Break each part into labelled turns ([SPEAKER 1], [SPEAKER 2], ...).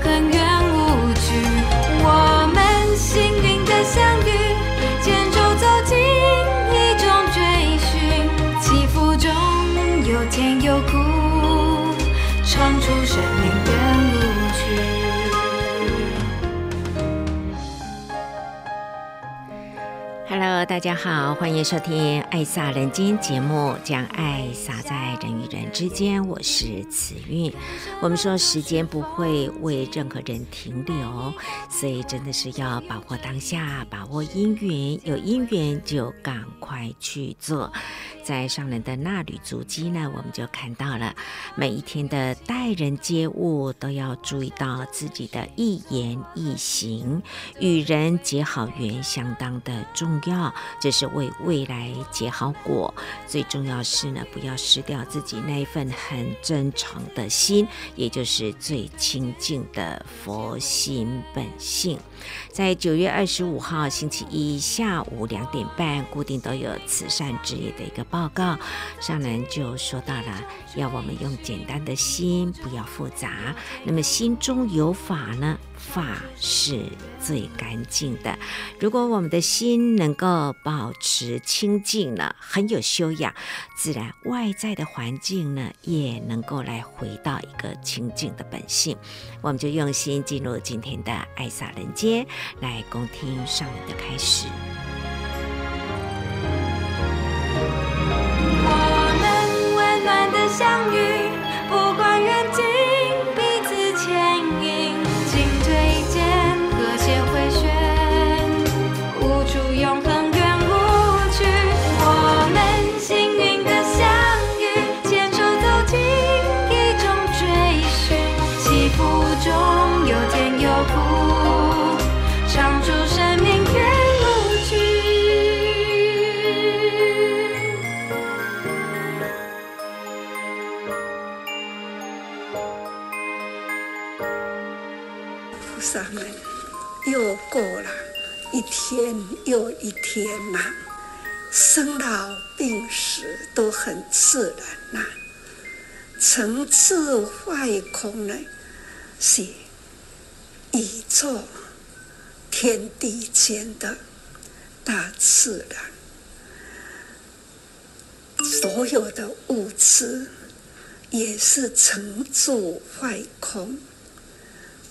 [SPEAKER 1] 很远无惧，我们幸运的相遇，牵手走进一种追寻，起伏中有甜有。
[SPEAKER 2] 大家好，欢迎收听《爱撒人间》节目，将爱撒在人与人之间。我是慈韵。我们说时间不会为任何人停留，所以真的是要把握当下，把握因缘，有因缘就赶快去做。在上人的衲履足迹呢，我们就看到了每一天的待人接物都要注意到自己的一言一行，与人结好缘相当的重要，这是为未来结好果。最重要是呢，不要失掉自己那一份很真诚的心，也就是最清净的佛心本性。在九月二十五号星期一下午两点半，固定都有慈善之夜的一个报告。上人就说到了，要我们用简单的心，不要复杂。那么心中有法呢？法是最干净的。如果我们的心能够保持清净了，很有修养，自然外在的环境呢，也能够来回到一个清净的本性。我们就用心进入今天的爱洒人间，来恭听上人的开始。
[SPEAKER 3] 我们温暖的相遇，不管远近。
[SPEAKER 4] 有一天呐、生老病死都很自然呐、啊。成智坏空呢，是宇宙天地间的大自然。所有的物质也是成住坏空，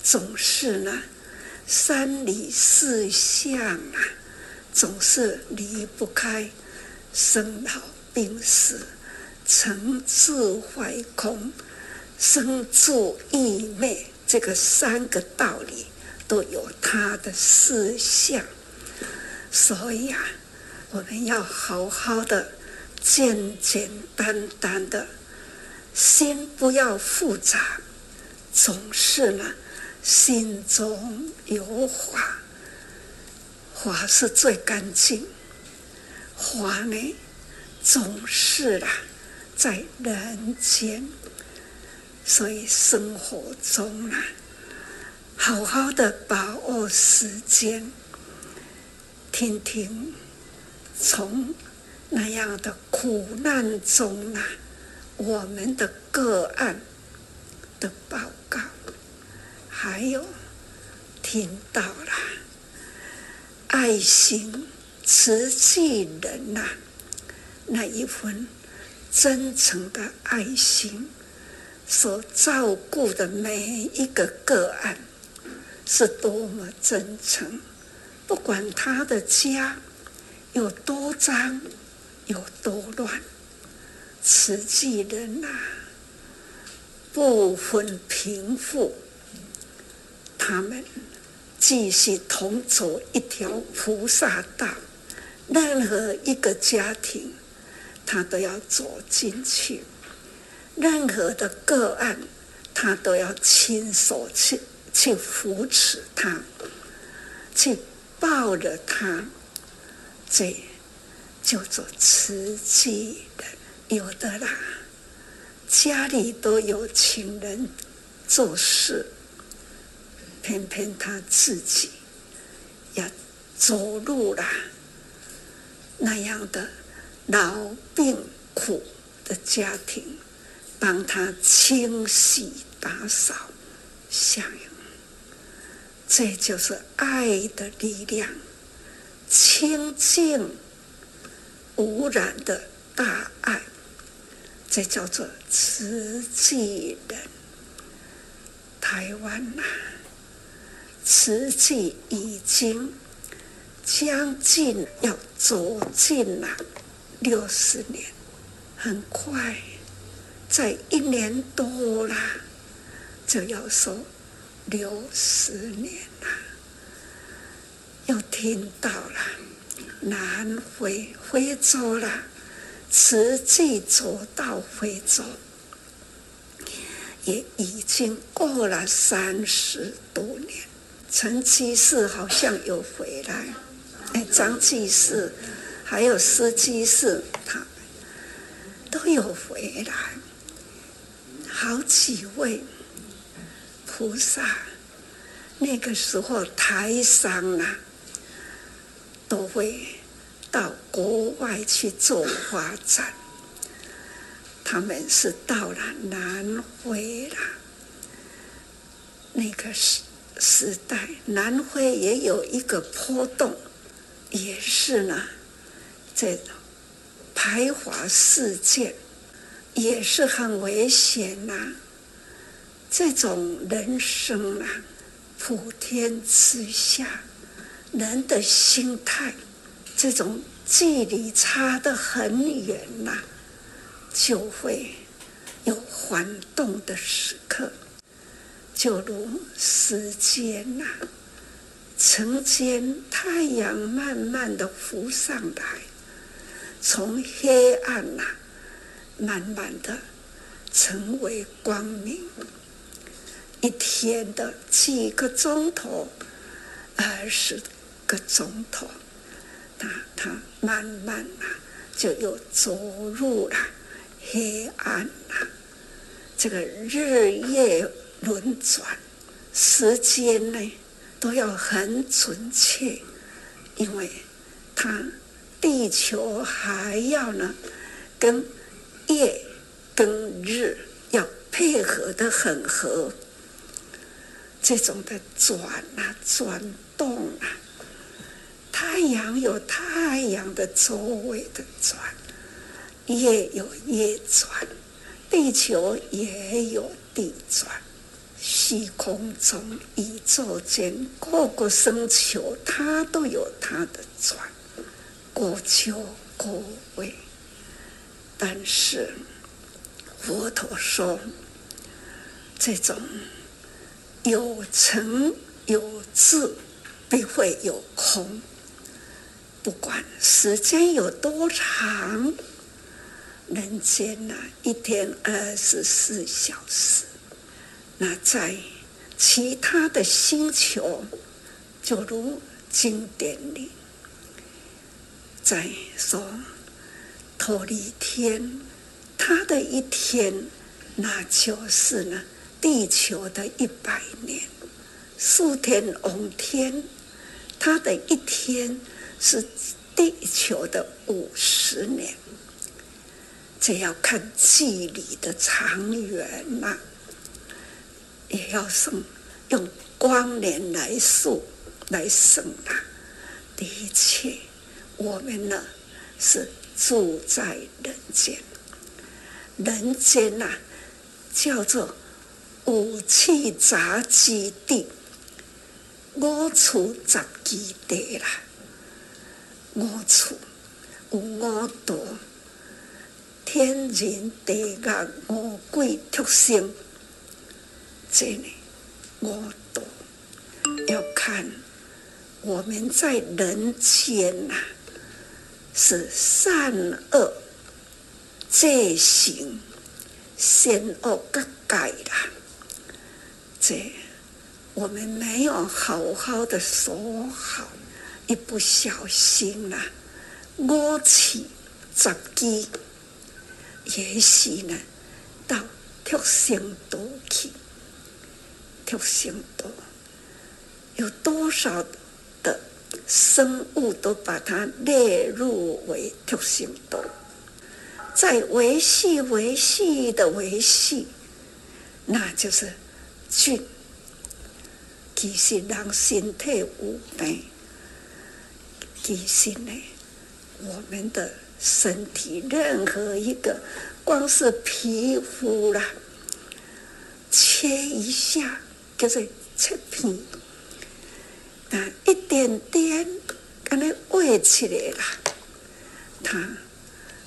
[SPEAKER 4] 总是呢，三理四象啊。总是离不开生老病死、成住坏空、生住异灭这个三个道理，都有它的思想。所以啊，我们要好好的、简简单单的心不要复杂，总是呢，心中有话，法是最干净，法呢，总是啦，在人间，所以生活中啊，好好的把握时间，听听从那样的苦难中啊。我们的个案的报告，还有听到了爱心慈济人呐、啊，那一份真诚的爱心，所照顾的每一个个案，是多么真诚。不管他的家有多脏，有多乱。慈济人呐、啊，不分贫富，他们继续同走一条菩萨道。任何一个家庭，他都要走进去；任何的个案，他都要亲手去去扶持他，去抱着他。这叫做慈济的。有的啦，家里都有请人做事，偏偏他自己要走入了那样的老病苦的家庭，帮他清洗打扫，相应，这就是爱的力量，清净无染的大爱。这叫做慈济人。台湾呐、实际已经将近要走进了六十年，很快，在一年多啦，就要说六十年了。又听到了南非非洲了。实际走到非洲，也已经过了三十多年。陈居士好像有回来，哎，张居士还有施居士，他们都有回来。好几位菩萨，那个时候台商啊，都会。到国外去做发展，他们是到了南非了。那个时时代，南非也有一个坡洞，也是呢，这排华事件也是很危险呐、这种人生啊，普天之下，人的心态。这种距离差得很远呐、就会有晃动的时刻，就如时间呐、啊，晨间太阳慢慢的浮上来，从黑暗呐、啊，慢慢的成为光明，一天的几个钟头，二十个钟头。那他慢慢啊，就又走入了黑暗了。这个日夜轮转，时间呢都要很准确，因为他地球还要呢跟夜跟日要配合的很合，这种的转啊转动啊。太阳有太阳的周围的转，夜有夜转，地球也有地转，虚空中、宇宙间各个星球，它都有它的转，各就各位。但是佛陀说，这种有成有智，必会有空。不管时间有多长，人间呐，一天二十四小时。那在其他的星球，就如经典里在说，忉利天，他的一天，那就是呢，地球的一百年；宿天王天，他的一天是地球的五十年。这要看距离的长远呐、也要算用光年来数来算啊。的确，我们呢是住在人间，人间呐、啊、叫做五气杂居地，五处杂居地啦，五处有五道。天人地狱五鬼畜生，这里我都要看我们在人间呐、啊，是善恶罪行善恶各改啦。这我们没有好好的说好，一不小心呐、啊，五趣杂居。也许呢，到畜生道去，畜生道有多少的生物都把它列入为畜生道，在维系维系的维系，那就是菌。其实人身体无病，其实呢，我们的。身体任何一个，光是皮肤啦，切一下就是切片，啊，一点点，给你喂起来了，它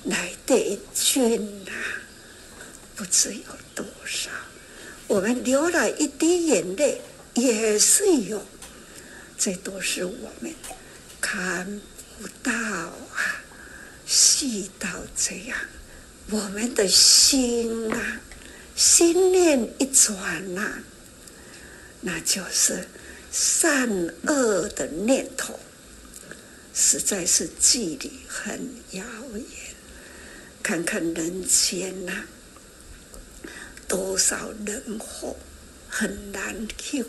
[SPEAKER 4] 来的菌呐，不知有多少。我们流了一滴眼泪，也是有，这都是我们看不到啊。细到这样，我们的心啊，心念一转呐、那就是善恶的念头，实在是距离很遥远。看看人间呐、多少人祸，很难去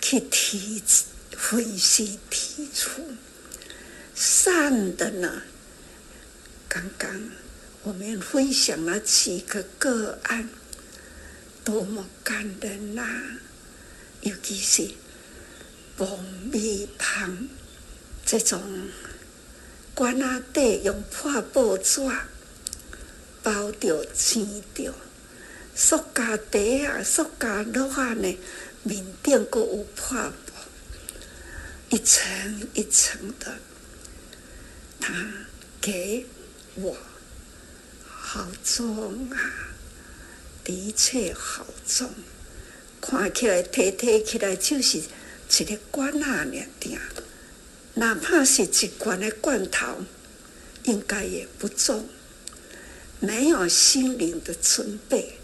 [SPEAKER 4] 去提分析提出善的呢。刚刚我们分享了几个个案，多么感人呐、尤其是爆米香这种罐仔底用破布纸包着、煎着，塑胶袋啊、塑胶袋啊呢，面顶还有破布，一层一层的，他给。我，好重啊！的确好重，看起来提提起来就是一个罐啊尔定，哪怕是一罐的罐头，应该也不重。没有心灵的准备，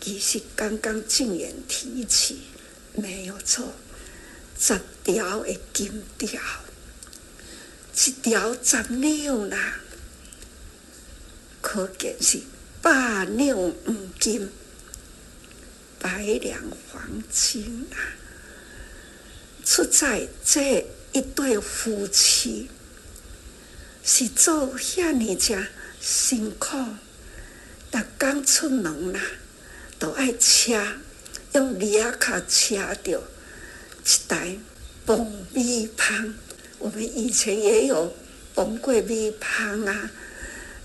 [SPEAKER 4] 其实刚刚静言提起，没有错，十条的金条，一条十两啦。可见是百两黄金，百两黄金啊！出在这一对夫妻是做遐尼家辛苦，逐工出门啦，都爱车用犁仔卡车着一台爆米香。我们以前也有爆过米香啊。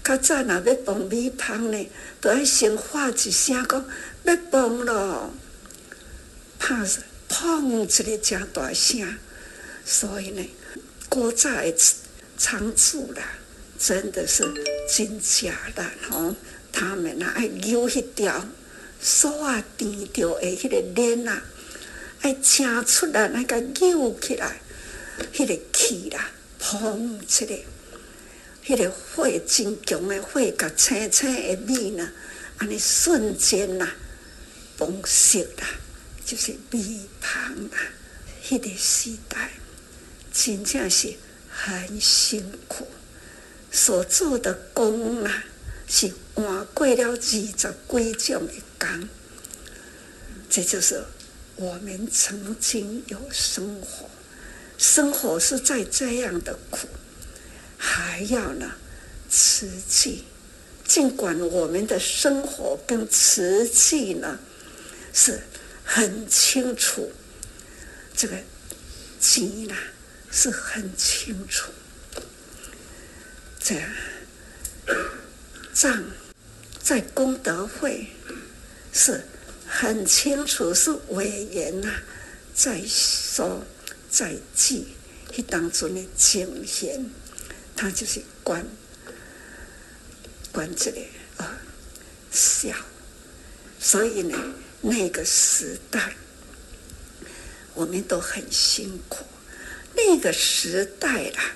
[SPEAKER 4] 较早若要放米香呢，都要先喊一声讲要放咯，怕是砰一个真大声。所以呢，古早的仓主啦，真的是真假的吼。他们啊爱扭迄条锁啊钉着的迄个链啊，爱请出来那个扭起来，迄个气啦，砰一个。迄个火真强的火，甲青青的米呢，安尼瞬间呐，崩熟啦，就是米香啦。迄个时代真正是很辛苦，所做的工啊，是换过了二十几种的工。这就是我们曾经有生活，生活是在这样的苦。还要呢，瓷器。尽管我们的生活跟瓷器呢是很清楚，这个经呢是很清楚，这藏在功德会是很清楚，是委员呐在说在记，去当中的经验。他就是管管这个啊小，所以呢，那个时代我们都很辛苦。那个时代啦，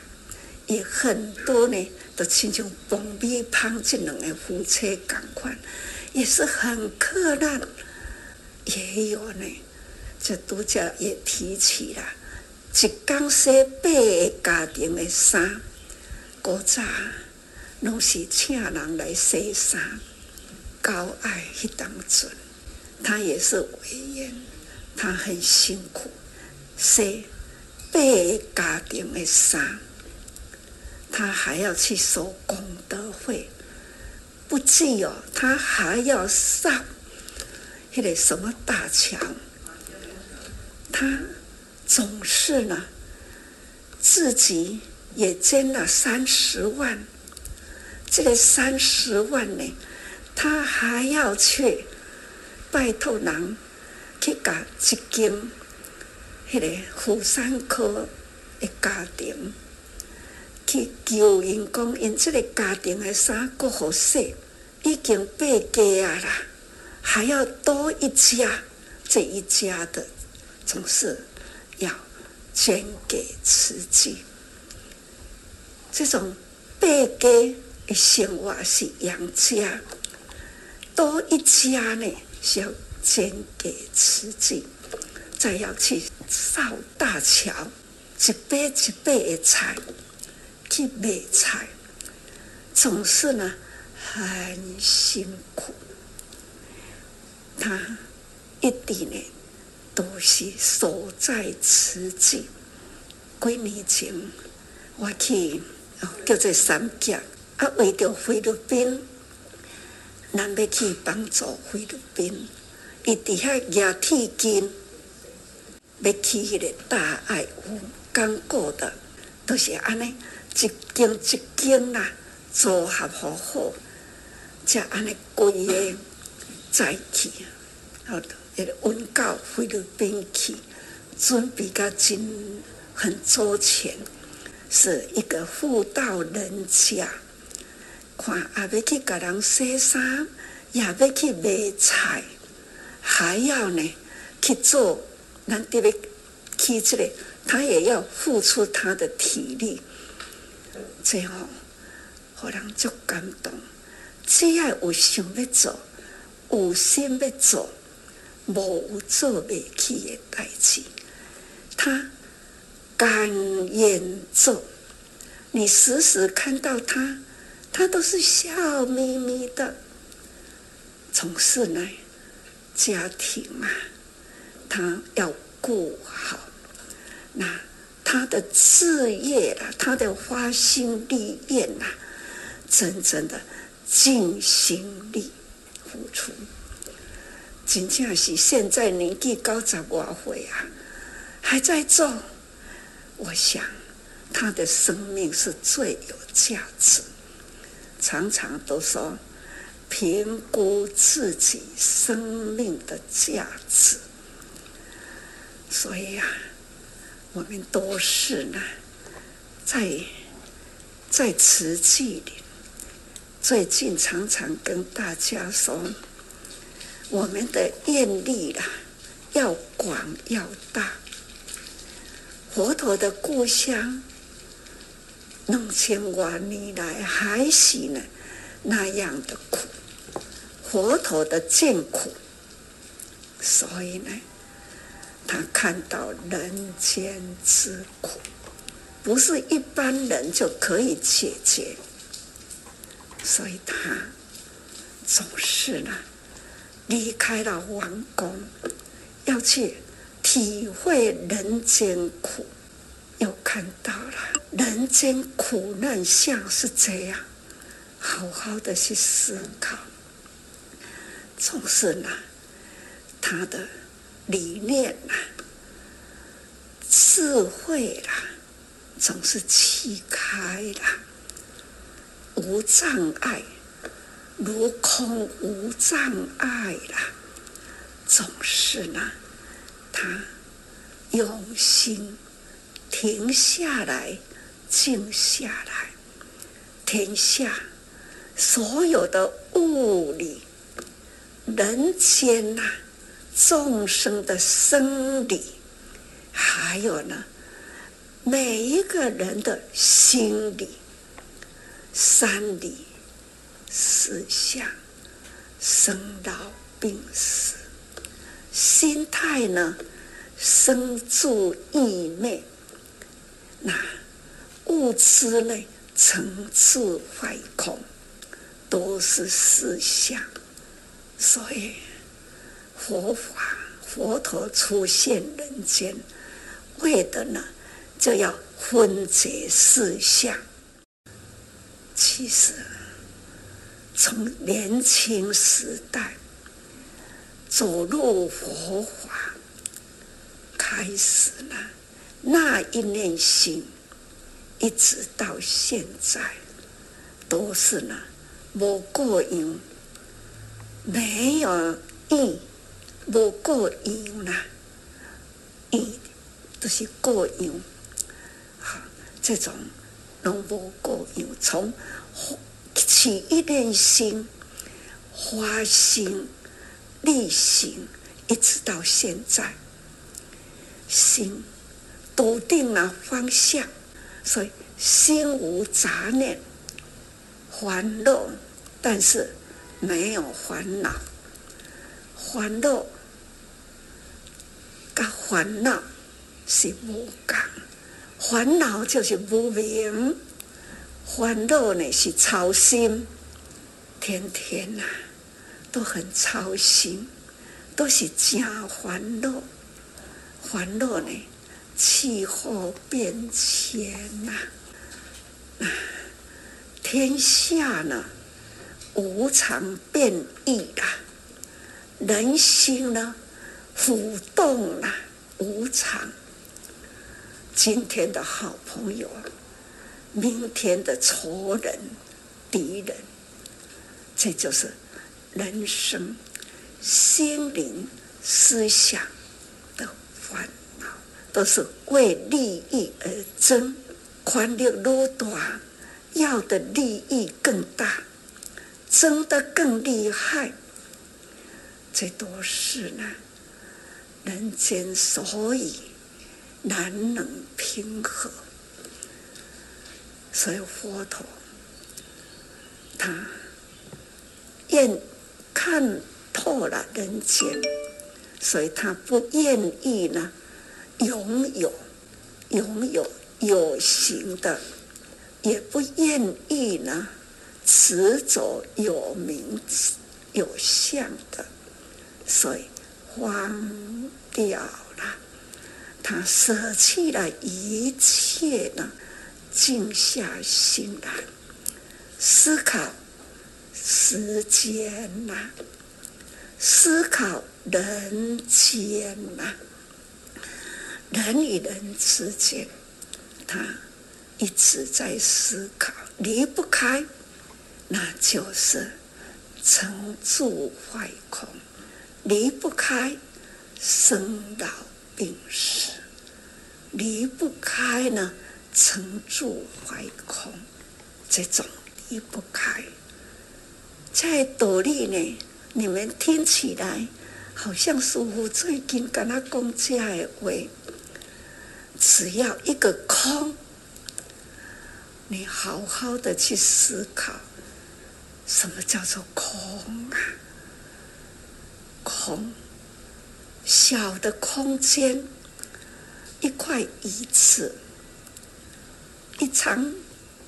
[SPEAKER 4] 也很多呢，都亲像崩米香这两个夫妻同款，也是很克难。也有呢，这都叫也提起了，一缸洗八家庭的衫。古早拢是请人来洗衫，高爱迄当阵，他也是委员，他很辛苦，洗八个家庭的衫，他还要去收功德会，不仅哦，他还要上迄个什么大桥，他总是呢自己。也捐了三十万，这个三十万呢，他还要去拜托人去搞一间，迄个妇产科的家庭，去求因讲因这个家庭的衫够好洗，已经八家啊啦，还要多一家，这一家的总是要捐给慈济。这种八家的生活是养家，多一家呢，是要捐给慈济，再要去扫大桥，一杯一杯的菜去买菜，总是呢很辛苦。他一定呢都是守在慈济。几年前我去。叫做三甲，啊，为着菲律宾，咱要去帮助菲律宾，伊伫遐举铁金，要去迄个大爱有刚过的，都是安尼一间一间啦，组合好好，才安尼规个再去，好，迄个运到菲律宾去，准备甲真很周全。是一个妇道人家，看也要去给人洗衫，也要去买菜，还要呢去做，咱得要去这个，他也要付出他的体力，最后让人足感动。只要有想要做，有心要做，无有做袂起的代志，他。甘愿做，你时时看到他，他都是笑眯眯的。总是呢，家庭啊，他要顾好。那他的事业啊，他的花心立愿呐，真正的尽心力付出。真正是现在年纪高十外岁啊，还在做。我想，他的生命是最有价值。常常都说，评估自己生命的价值。所以呀、啊，我们都是呢，在在慈济里，最近常常跟大家说，我们的愿力啦，要广要大。佛陀的故乡，弄千万年来还是呢？那样的苦，佛陀的见苦，所以呢，他看到人间之苦，不是一般人就可以解决，所以他总是呢离开了王宫，要去体会人间苦。又看到了人间苦难像是这样，好好的去思考，总是呢，他的理念呐、智慧啦，总是气开了，无障碍，如空无障碍啦，总是呢，他用心。停下来，静下来，停下所有的物理、人间呐、众生的生理，还有呢，每一个人的心理、三理、四相、生老病死，心态呢，生住意灭。那物质类成住坏空，都是思想。所以佛法佛陀出现人间，为的呢，就要分解思想。其实从年轻时代走入佛法开始了。那一念心，一直到现在，都是呢，无过瘾，没有意，无过瘾啦，意都是过瘾。好，这种拢无过瘾，从起一念心，发心、立行，一直到现在，心。笃定了方向，所以心无杂念，烦恼，但是没有烦恼。烦恼跟烦恼是无共，烦恼就是无明，烦恼呢是操心，天天呐、啊、都很操心，都是假烦恼，烦恼呢。气候变迁呐，天下呢无常变异啊，人心呢浮动啊，无常。今天的好朋友，明天的仇人、敌人，这就是人生心灵思想的烦恼。都是为利益而争，权力越大，要的利益更大，争得更厉害。这都是呢，人间所以难能平和。所以佛陀他愿看透了人间，所以他不愿意呢。拥有拥有有形的，也不愿意呢，持着有名有相的，所以荒掉了。他舍弃了一切呢，静下心来思考时间呐，思考人间呐。人与人之间，他一直在思考，离不开，那就是成住坏空，离不开生老病死，离不开呢成住坏空，这种离不开，在道理呢，你们听起来好像师父最近跟他讲这的话。只要一个空，你好好的去思考，什么叫做空啊？空，小的空间，一块椅子，一张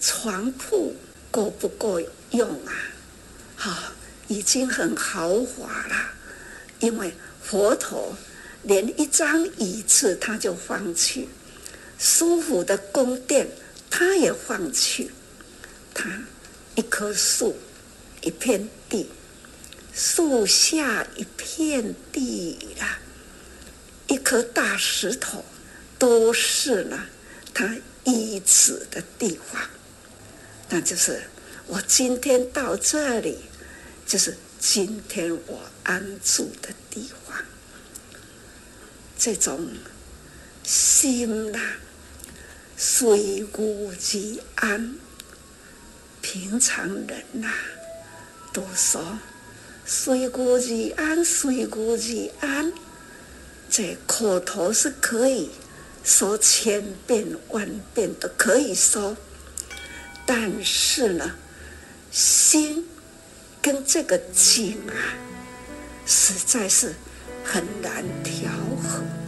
[SPEAKER 4] 床铺，够不够用啊？好，已经很豪华了，因为佛陀连一张椅子他就放弃，舒服的宫殿。他也放弃，他一棵树，一片地，树下一片地啦，一颗大石头，都是呢，他依止的地方。那就是我今天到这里，就是今天我安住的地方。这种心呐。随遇而安，平常人呐、都说随遇而安，随遇而安。这口头是可以说千遍万遍都可以说，但是呢，心跟这个景啊，实在是很难调和。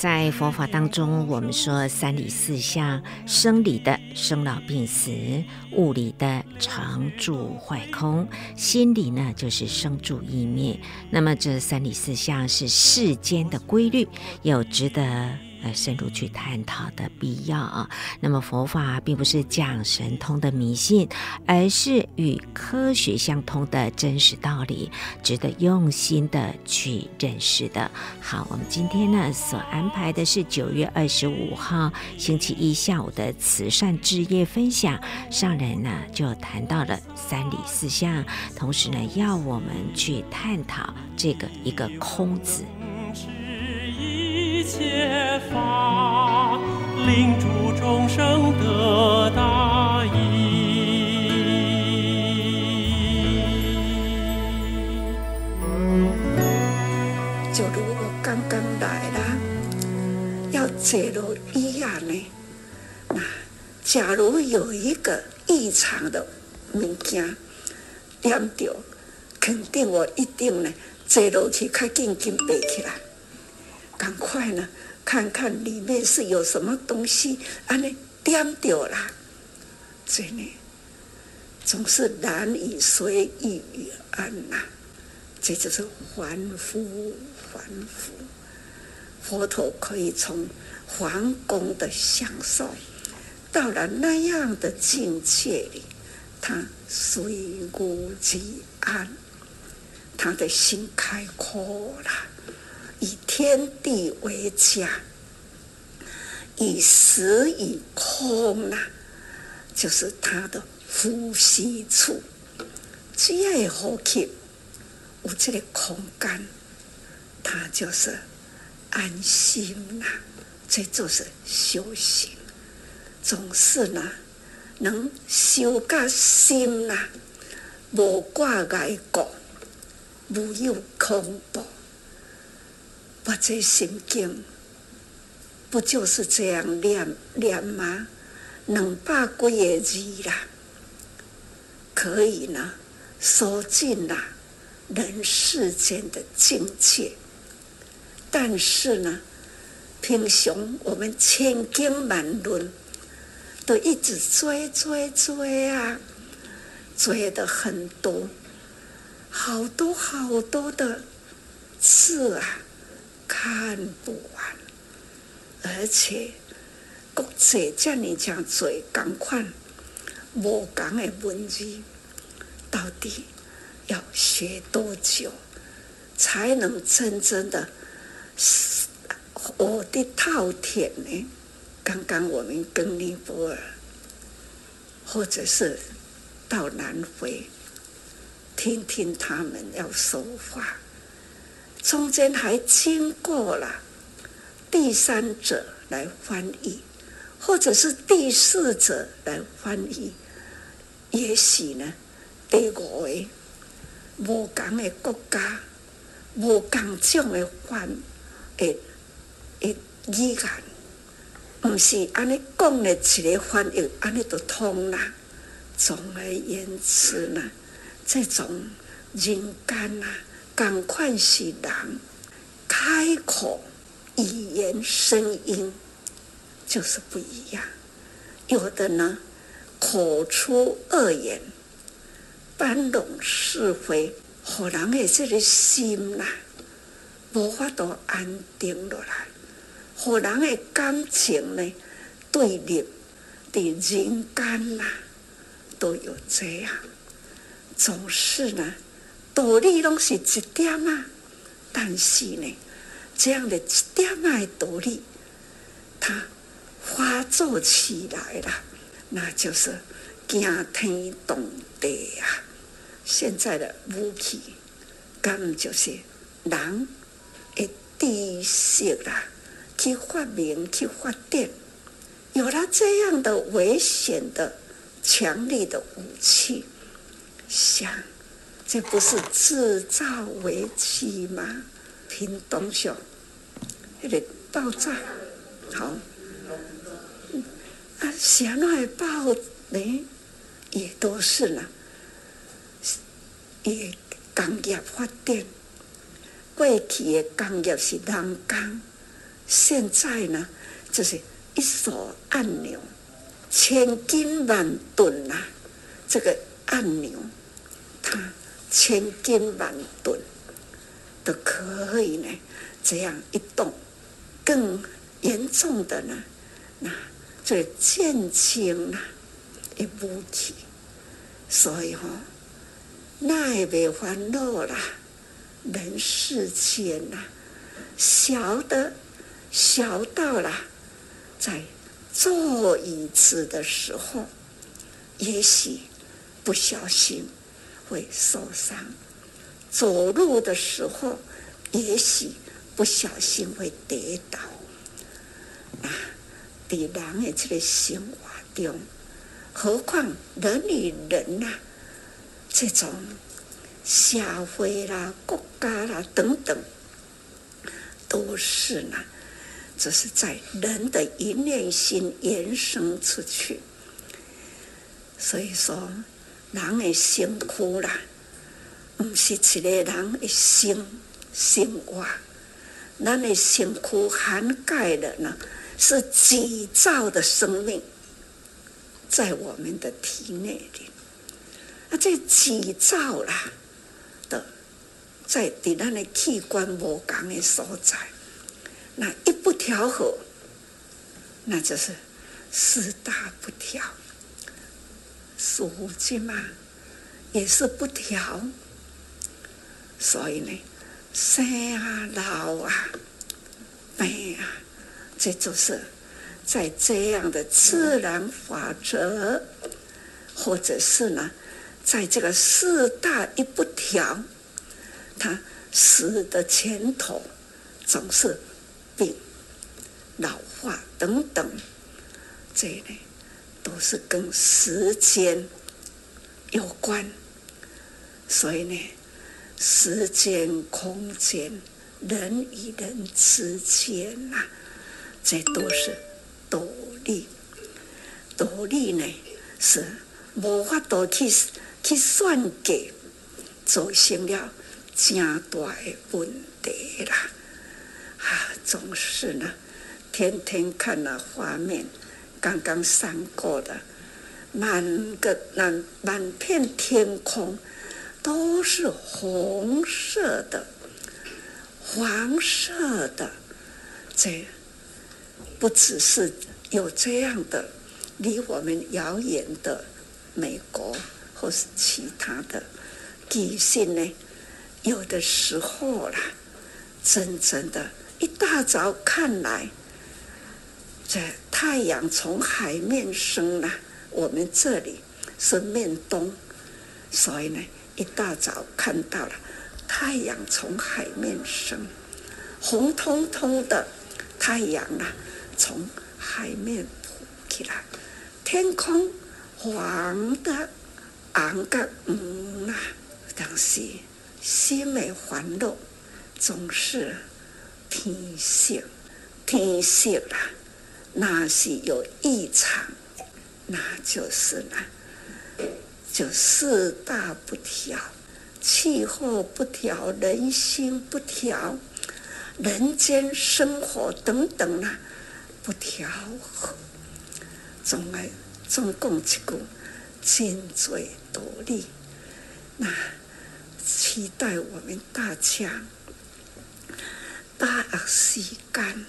[SPEAKER 2] 在佛法当中，我们说三理四相：生理的生老病死，物理的常住坏空，心理呢就是生住意灭。那么这三理四相是世间的规律，有值得。呃，深入去探讨的必要啊。那么佛法并不是讲神通的迷信，而是与科学相通的真实道理，值得用心的去认识的。好，我们今天呢所安排的是九月二十五号星期一下午的慈善之夜分享，上人呢就谈到了三理四相，同时呢要我们去探讨这个一个空字。
[SPEAKER 5] 一切法，令诸众生得大益。
[SPEAKER 4] 就如我刚刚来了，要走路一样呢。那假如有一个异常的物件，念到，肯定我一定呢，走路去较紧紧背起来。赶快呢，看看里面是有什么东西，啊，那颠掉了，所以呢，总是难以随遇而安呐。这就是凡夫，凡夫。佛陀可以从皇宫的享受，到了那样的境界里，他随遇而安，他的心开阔了。以天地为家，以实以空啊，就是他的呼吸处。只要有呼吸，有这个空间，他就是安心呐。这就是修行，总是呢，能修个心呐，无挂碍故，无有恐怖。我这心经不就是这样念念吗？两百几个字啦，可以呢，说尽了人世间的境界。但是呢，平常我们千经万论都一直追追追啊，追的很多，好多好多的字啊。看不完，而且国际这么讲最共款，无共的文字，到底要学多久，才能真正的学得透彻呢？刚刚我们跟尼泊尔，或者是到南非，听听他们要说话。中间还经过了第三者来翻译，或者是第四者来翻译，也许呢，第五个无共的国家，无共种的翻诶诶语言，不是安尼讲的一个翻译，安尼就通啦。总而言之呢，这种人间啊。赶快是人开口语言声音就是不一样，有的呢口出恶言，搬弄是非，让人的这个心呐无法度安定落来，让人的感情呢对立的人间呐都有这样，总是呢。道理拢是一点啊，但是呢，这样的一点啊的道理，它发作起来了，那就是惊天动地啊！现在的武器，根本就是人的知识啦，去发明、去发展，有了这样的危险的、强力的武器，想。这不是制造危机吗？屏东上那个爆炸，好，啊，县内爆呢，也都是呢，也工业发电，过去的工业是人工，现在呢，就是一手按钮，千斤万吨呐，这个按钮，它。千斤万吨都可以呢，这样一动，更严重的呢，那这减轻了一武器，所以哈、哦，那也别烦恼了，人世间呐，小的小到了，在坐椅子的时候，也许不小心。会受伤，走路的时候也许不小心会跌倒。啊，在人的这个生活中，何况人与人呐、这种社会啦、国家啦等等，都是呢，只是在人的一念心延伸出去。所以说。人的身躯啦，不是一个人的生生活，咱的身躯涵盖的呢，是几兆的生命在我们的体内里。啊，这几兆啦的，在在咱的器官无共的所在，那一不调和，那就是四大不调。属金嘛，也是不调，所以呢，生啊、老啊、病啊，这就是在这样的自然法则，或者是呢，在这个四大一不调，它死的前头总是病、老化等等，这类。都是跟时间有关，所以呢，时间、空间、人与人之间呐、啊，这都是道理。道理呢是无法度去去算计，造成了正大的问题啦。啊，总是呢，天天看那画面。刚刚闪过的满个满满片天空都是红色的，黄色的，这不只是有这样的离我们遥远的美国或是其他的地性呢，有的时候啦，真正的，一大早看来，这太阳从海面升了，我们这里是面东，所以呢，一大早看到了。太阳从海面升，红彤彤的太阳啊，从海面起来，天空黄的红个嗯啊，但是心美欢乐，总是天色，天色啦，那是有异常，那就是呢，就四大不调。气候不调，人心不调，人间生活等等啊，不调和，总爱总共一句，尽最独立。那期待我们大家把握时间，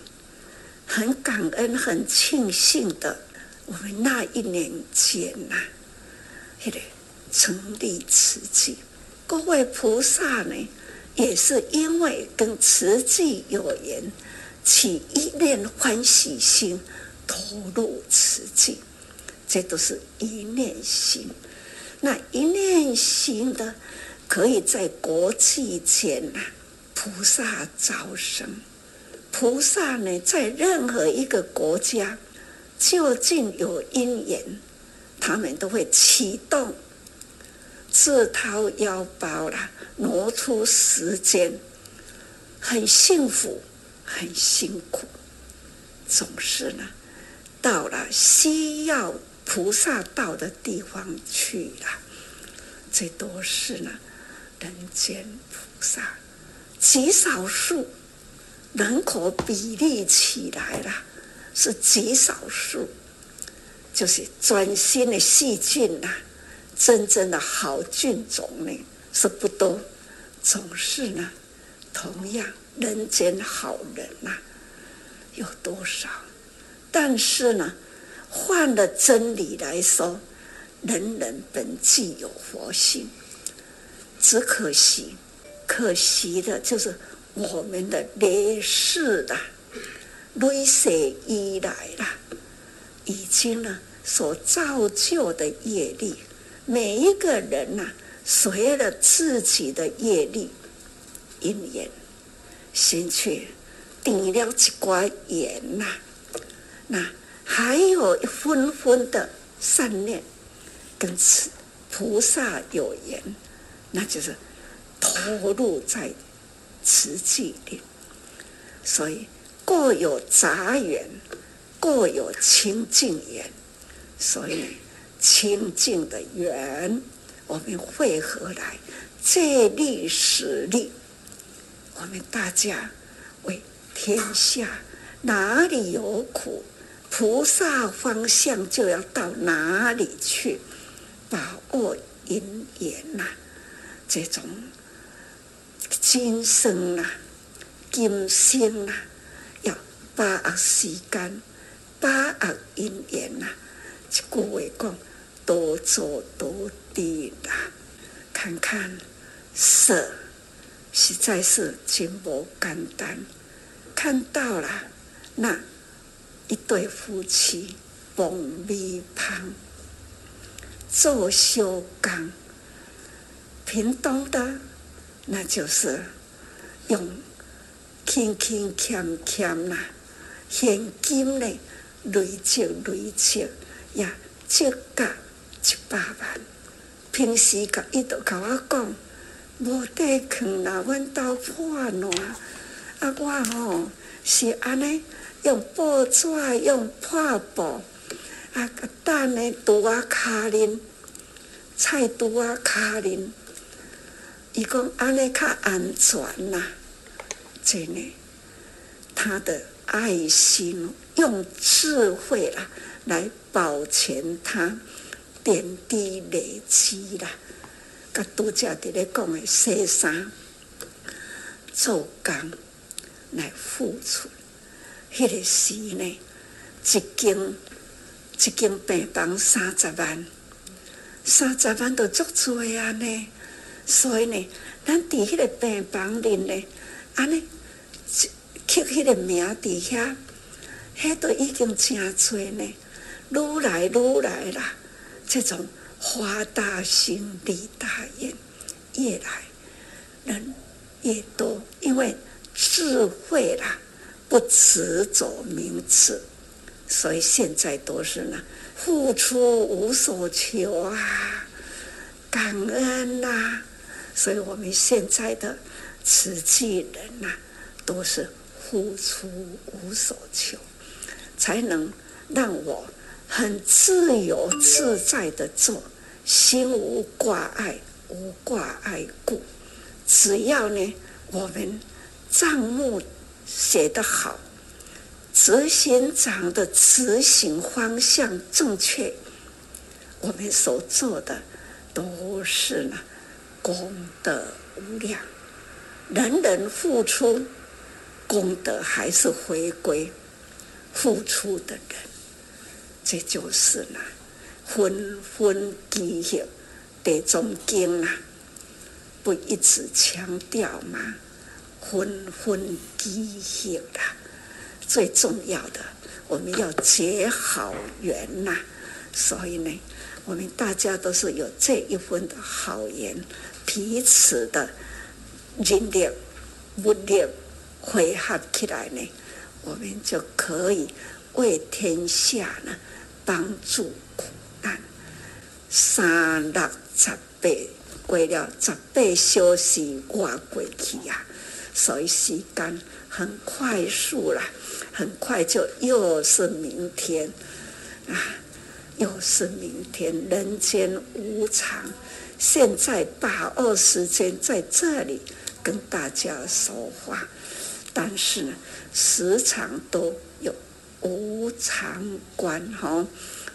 [SPEAKER 4] 很感恩、很庆幸的，我们那一年间呐、啊，那个成立慈济。各位菩萨呢，也是因为跟慈济有缘，起一念欢喜心，投入慈济，这都是一念心。那一念心的，可以在国际间呐，菩萨招生。菩萨呢，在任何一个国家，就近有因缘，他们都会启动。自掏腰包了，挪出时间，很幸福，很辛苦，总是呢，到了需要菩萨到的地方去了，这都是呢，人间菩萨，极少数，人口比例起来了，是极少数，就是专心的细菌呐。真正的好菌种呢是不多，总是呢，同样人间好人呐、有多少？但是呢，换了真理来说，人人本具有佛性，只可惜，可惜的就是我们的累世的累世以来啦，已经呢所造就的业力。每一个人呐、随了自己的业力因缘，先去点了几挂缘呐，那还有一分分的善念，跟慈菩萨有缘，那就是投入在慈济里。所以各有杂缘，各有清净缘，所以。清净的缘，我们汇合来，借力使力，我们大家为天下哪里有苦，菩萨方向就要到哪里去，把握因缘呐，这种今生呐、今生呐，要把握时间，把握姻缘呐，一句话讲。多做多得啊，看看色，实在是真无简单。看到了那一对夫妻，碰米香，做修工，屏东的，那就是用轻轻欠欠啦，现金嘞累积累积呀，这个。一百万，平时甲伊都甲我讲，无地囥啦，阮兜破烂，啊，我吼是安尼用报纸用破布，啊，等咧拄啊卡恁，菜拄啊卡恁，伊讲安尼较安全呐，真诶，他的爱心用智慧啦来保全他。点滴累积啦，甲拄则伫咧讲诶，洗衫做工来付出。迄个时呢，一间一间病房三十万，三十万都足多啊呢。所以呢，咱伫迄个病房里呢，安尼刻迄个名伫遐，迄都已经真多呢。愈来愈来啦，这种花大心李大愿，越来人越多，因为智慧啦，不执着名次，所以现在都是呢，付出无所求啊，感恩呐、所以我们现在的慈济人呐、都是付出无所求，才能让我很自由自在的做，心无挂碍，无挂碍故。只要呢，我们账目写得好，执行长的执行方向正确，我们所做的都是呢。功德无量，人人付出，功德还是回归付出的人。这就是呢，分分记忆的中经啊，不一直强调吗？分分记忆啦，最重要的，我们要结好缘呐。所以呢，我们大家都是有这一份的好缘。彼此的人力、物力汇合起来呢，我们就可以为天下呢帮助苦难。三六十八过了，十八小时过过去呀，所以时间很快速了，很快就又是明天啊，又是明天，人间无常。现在把握时间在这里跟大家说话，但是呢，时常都有无常观哈，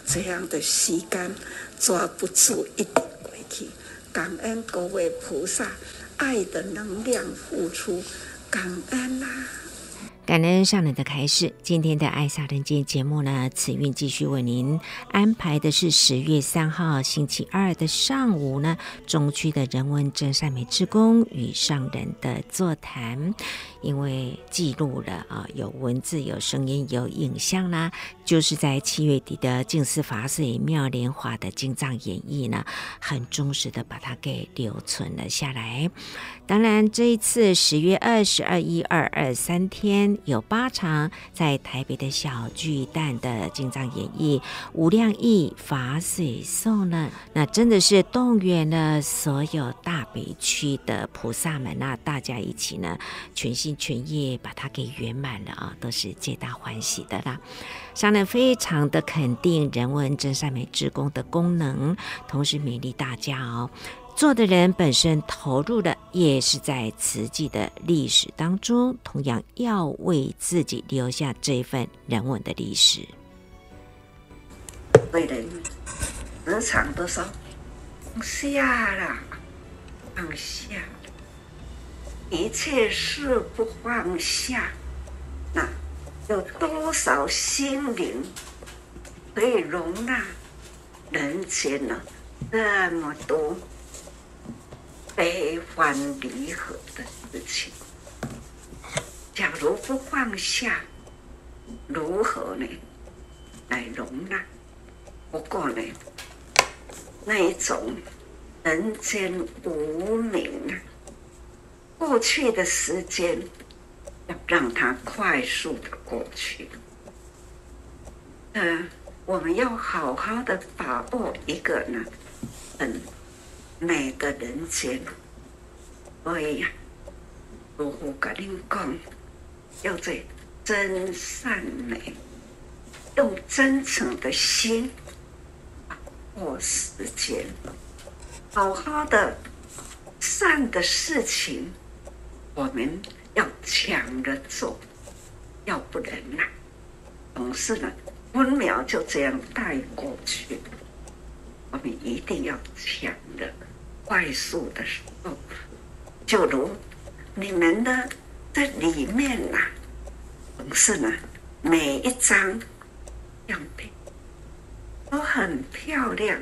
[SPEAKER 4] 这样的时间抓不住一点回去。感恩各位菩萨，爱的能量付出，感恩啊。
[SPEAKER 2] 感恩上人的开示，今天的《爱洒人间》节目呢，慈运继续为您安排的是十月三号星期二的上午呢，中区的人文真善美之宫与上人的座谈。因为记录了啊，有文字、有声音、有影像啦，就是在七月底的净思法水妙莲华的经藏演绎呢，很忠实的把它给留存了下来。当然，这一次十月二十二、一二二三天有八场在台北的小巨蛋的经藏演绎，无量义法水颂呢，那真的是动员了所有大北区的菩萨们，那大家一起呢，全心。全业把它给圆满了啊，都是皆大欢喜的啦。商人非常的肯定人文真善美职工的功能，同时勉励大家哦，做的人本身投入的也是在慈济的历史当中，同样要为自己留下这一份人文的历史。
[SPEAKER 4] 对的，日常都说放下了，放下。一切事不放下，那有多少心灵可以容纳人间呢？这么多悲欢离合的事情，假如不放下，如何呢？来容纳？不过呢，那一种人间无名啊。过去的时间，要让它快速的过去。嗯、呃，我们要好好的把握一个呢，很美的人间。所以呀，如果跟您讲，要在真善美，用真诚的心把握时间，好好的善的事情。我们要抢着做，要不然呐，总是呢，分秒就这样带过去。我们一定要抢着快速的时候，就如你们的这里面呐、啊，总是呢，每一张相片都很漂亮。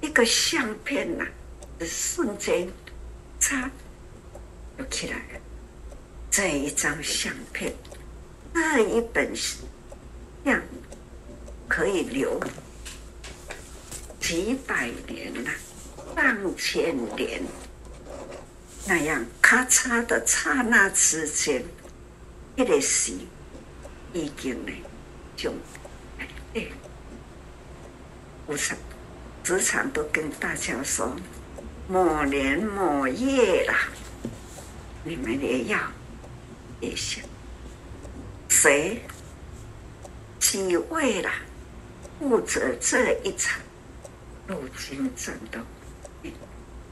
[SPEAKER 4] 一个相片呐、啊，瞬间，擦，起来了。这一张相片，那一本相可以留几百年呐、上千年。那样咔嚓的刹那之间，一个时已经呢，就哎，我常时常都跟大家说，某年某月啦，你们也要也想，谁几位啦，负责这一场陆军战斗，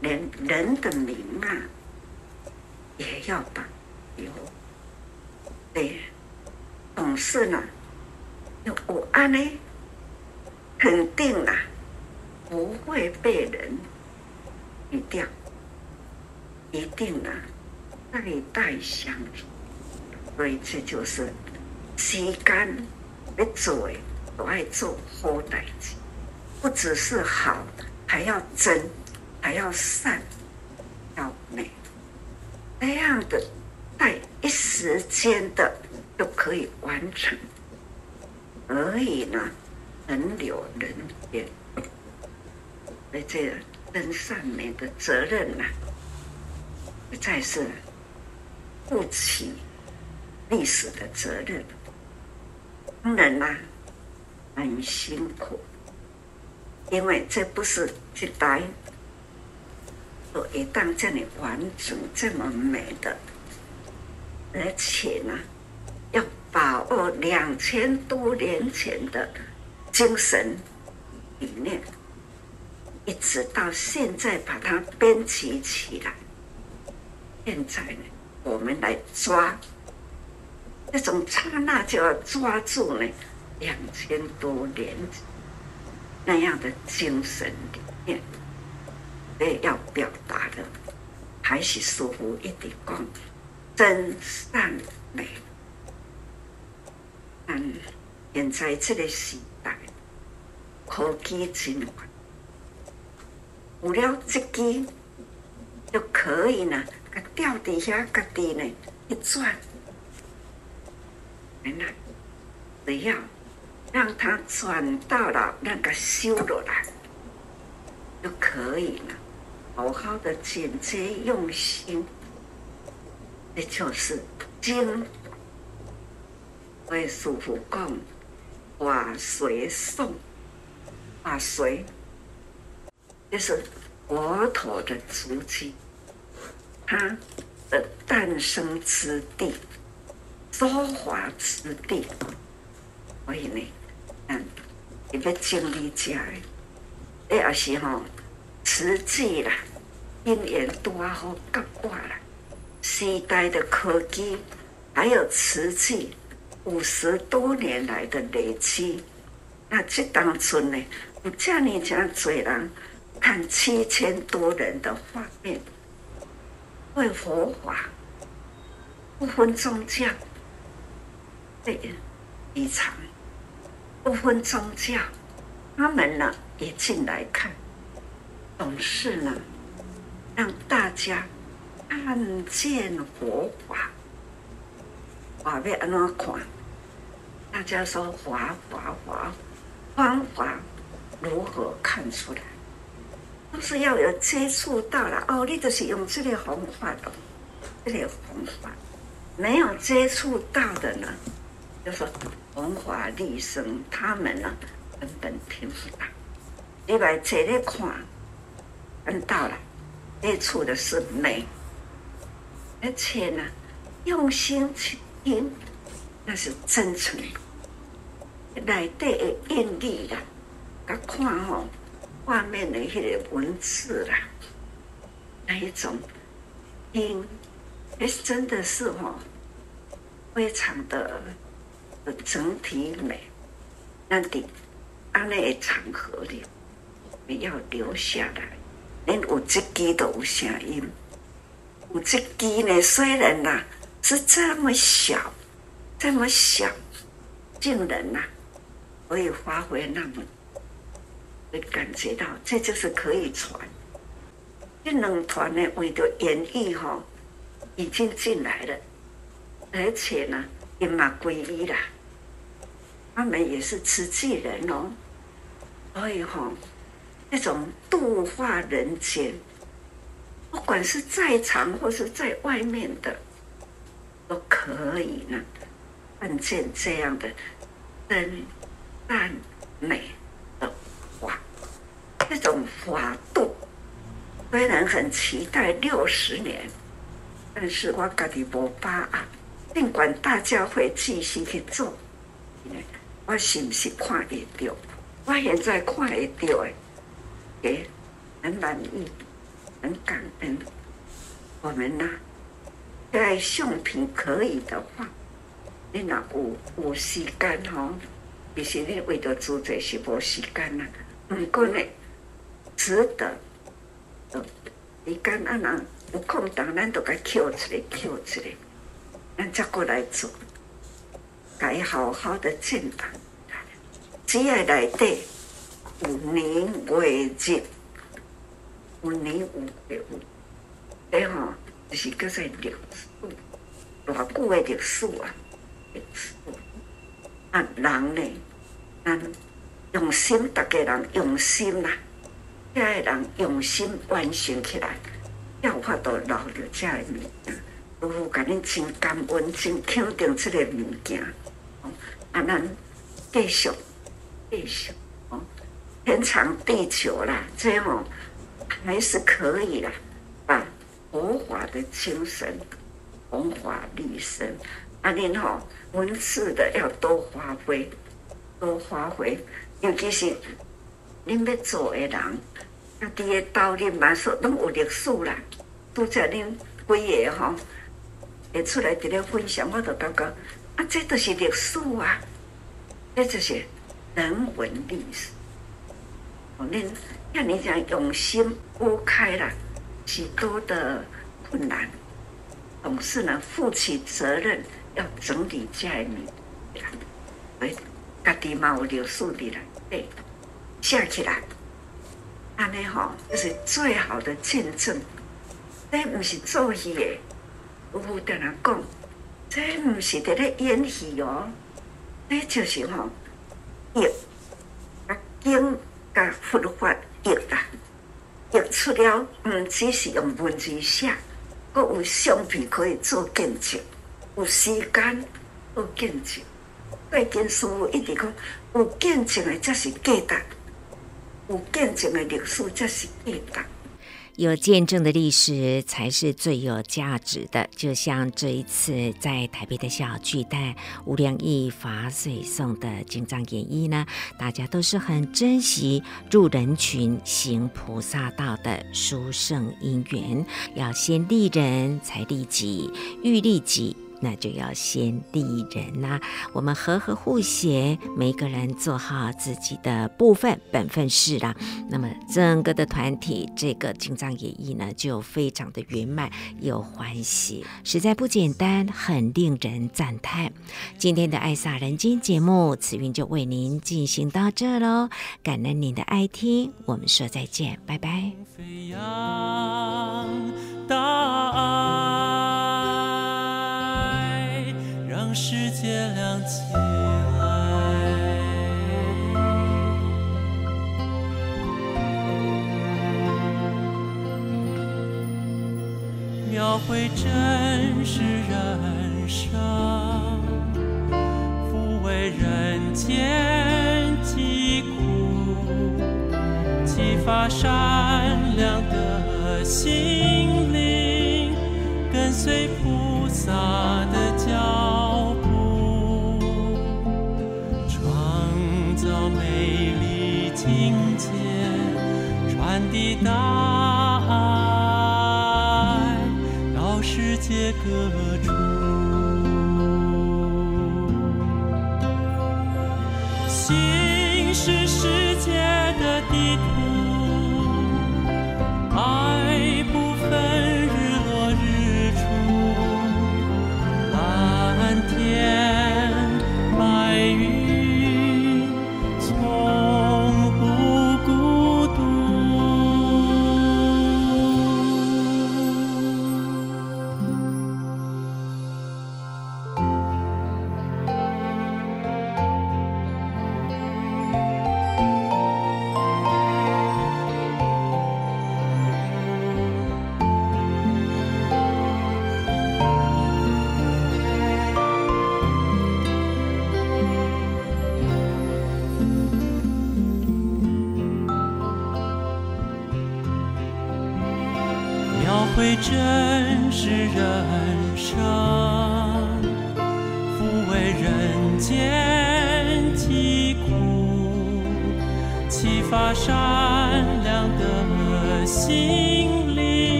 [SPEAKER 4] 连人的名啊。也要保留，对，总是呢，有我安呢，肯定啊，不会被人遗掉，一定啊，代代相传，所以这就是时间要做，都爱做好代志，不只是好，还要真，还要善，要美。那样的，在一时间的都可以完成，所以呢，能留人间，所以这个真善美的责任呐、不再是负起历史的责任。当然啦，很辛苦，因为这不是一代。一旦这里完整这么美的，而且呢，要把握两千多年前的精神理念，一直到现在把它编辑起来。现在呢，我们来抓那种刹那，就要抓住呢两千多年那样的精神里面。所以要表达的还是舒服一点，讲真善美。嗯，现在这个时代，科技真快，有了这机就可以呢，啊吊底下个地呢一转，原来只要让它转到了那个修罗来，就可以了。好好的简洁用心，这就是经。为师父讲，化随送，化随就是佛陀的足迹，他的诞生之地，说法之地。所以呢，嗯，你别经历家，哎，也是哈。实际啦，因缘多好夹挂啦，时代的科技，还有瓷器五十多年来的累积，那这当中呢，有这样这样多人看七千多人的画面，为佛法不分宗教，对，异常不分宗教，他们呢也进来看。总是呢，让大家看见佛法，法要安怎看？大家说华华华，方法如何看出来？都是要有接触到了哦，你就是用这个方法的，这个方法没有接触到的呢，就说弘法利生，他们呢根本听不到，你来这里看。看到了，接触的是美，而且呢，用心去听，那是真诚。内底的印力啦，甲看吼画面的迄个文字啦，那一种听，哎，真的是吼，非常的整体美。那的安那个场合里，你要留下来。连有这机都有声音，有这机呢，虽然呐是这么小，这么小，竟然呐、啊，可以发挥那么，会感觉到这就是可以传。这两团呢，为了演绎哈，已经进来了，而且呢，也蛮皈依了。他们也是慈济人哦，所以哈，那种度化人间，不管是在场或是在外面的，都可以呢，看见这样的真善美，这种法度。虽然很期待六十年，但是我家己无把握。尽管大家会继续去做，我是不是看得到？我现在看得到的，诶，很满意，很感恩。我们呢，在相片可以的话，你若有有时间吼，其实你为了做这是无时间啦。唔过呢，值得。你讲啊，人有空档，咱都该捡出来，捡出来，咱再过来做，该好好的建档。只要来得有年月日，有年有月，哎吼，就是叫做历史，偌久的历史啊，历史。啊，人呢，咱用心，大家人用心啦。这个人用心完成起来，要法度留着这个物件，如何甲恁真感恩、真肯定这个物件？啊，咱继续继续哦，天长地久啦，这样还是可以啦。把佛法的精神弘法利生，啊，恁吼文字的要多发挥，多发挥，尤其是恁要做的人。家己的道理嘛，说拢有历史啦。拄则恁几个吼会出来伫咧分享，我都感觉啊，这都是历史啊，这就是人文历史。哦，恁像你这样用心拨开了许多的困难，总是呢负起责任要整理这一面，哎，家己嘛有历史的啦，对，写起来。安尼吼，就是最好的见证。这毋是做戏的，有有跟人讲，这毋是伫咧演戏哦，这就是吼，译，啊经甲佛法译啦，译出了，唔只是用文字写，阁有相片可以做见证，有时间做见证。对，经师父一直讲，有见证的才是价值。有见证的历史才是价值，
[SPEAKER 2] 有见证的历史才是最有价值的。就像这一次在台北的小巨蛋无量义法水送的经藏演义呢，大家都是很珍惜入人群行菩萨道的殊胜因缘，要先利人才利己，欲利己。那就要先利人呐、我们和和互协，每个人做好自己的部分本分事啦。那么整个的团体，这个经藏演绎呢，就非常的圆满又欢喜，实在不简单，很令人赞叹。今天的爱萨人间节目，慈云就为您进行到这喽，感恩您的爱听，我们说再见，拜拜。
[SPEAKER 5] 点亮起来，描绘真实人生，抚慰人间疾苦，激发善良的心灵，跟随菩萨的教。的大爱到世界各
[SPEAKER 1] 处，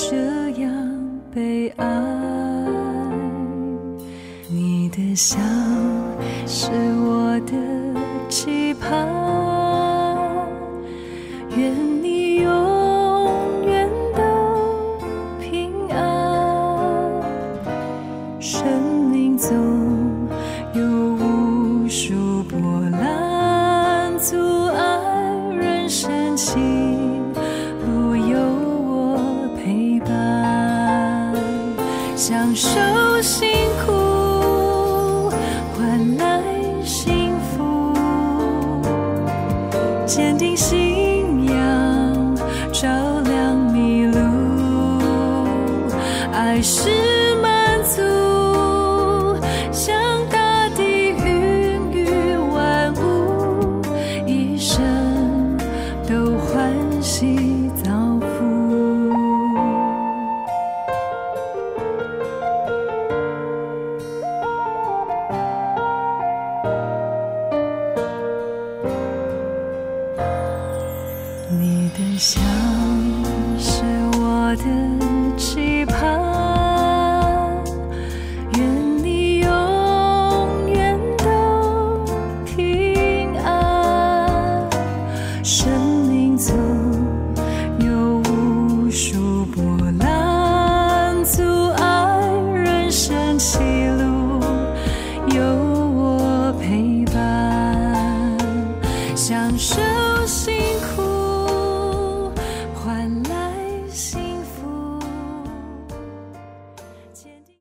[SPEAKER 1] 这样被爱你的笑是我的期盼。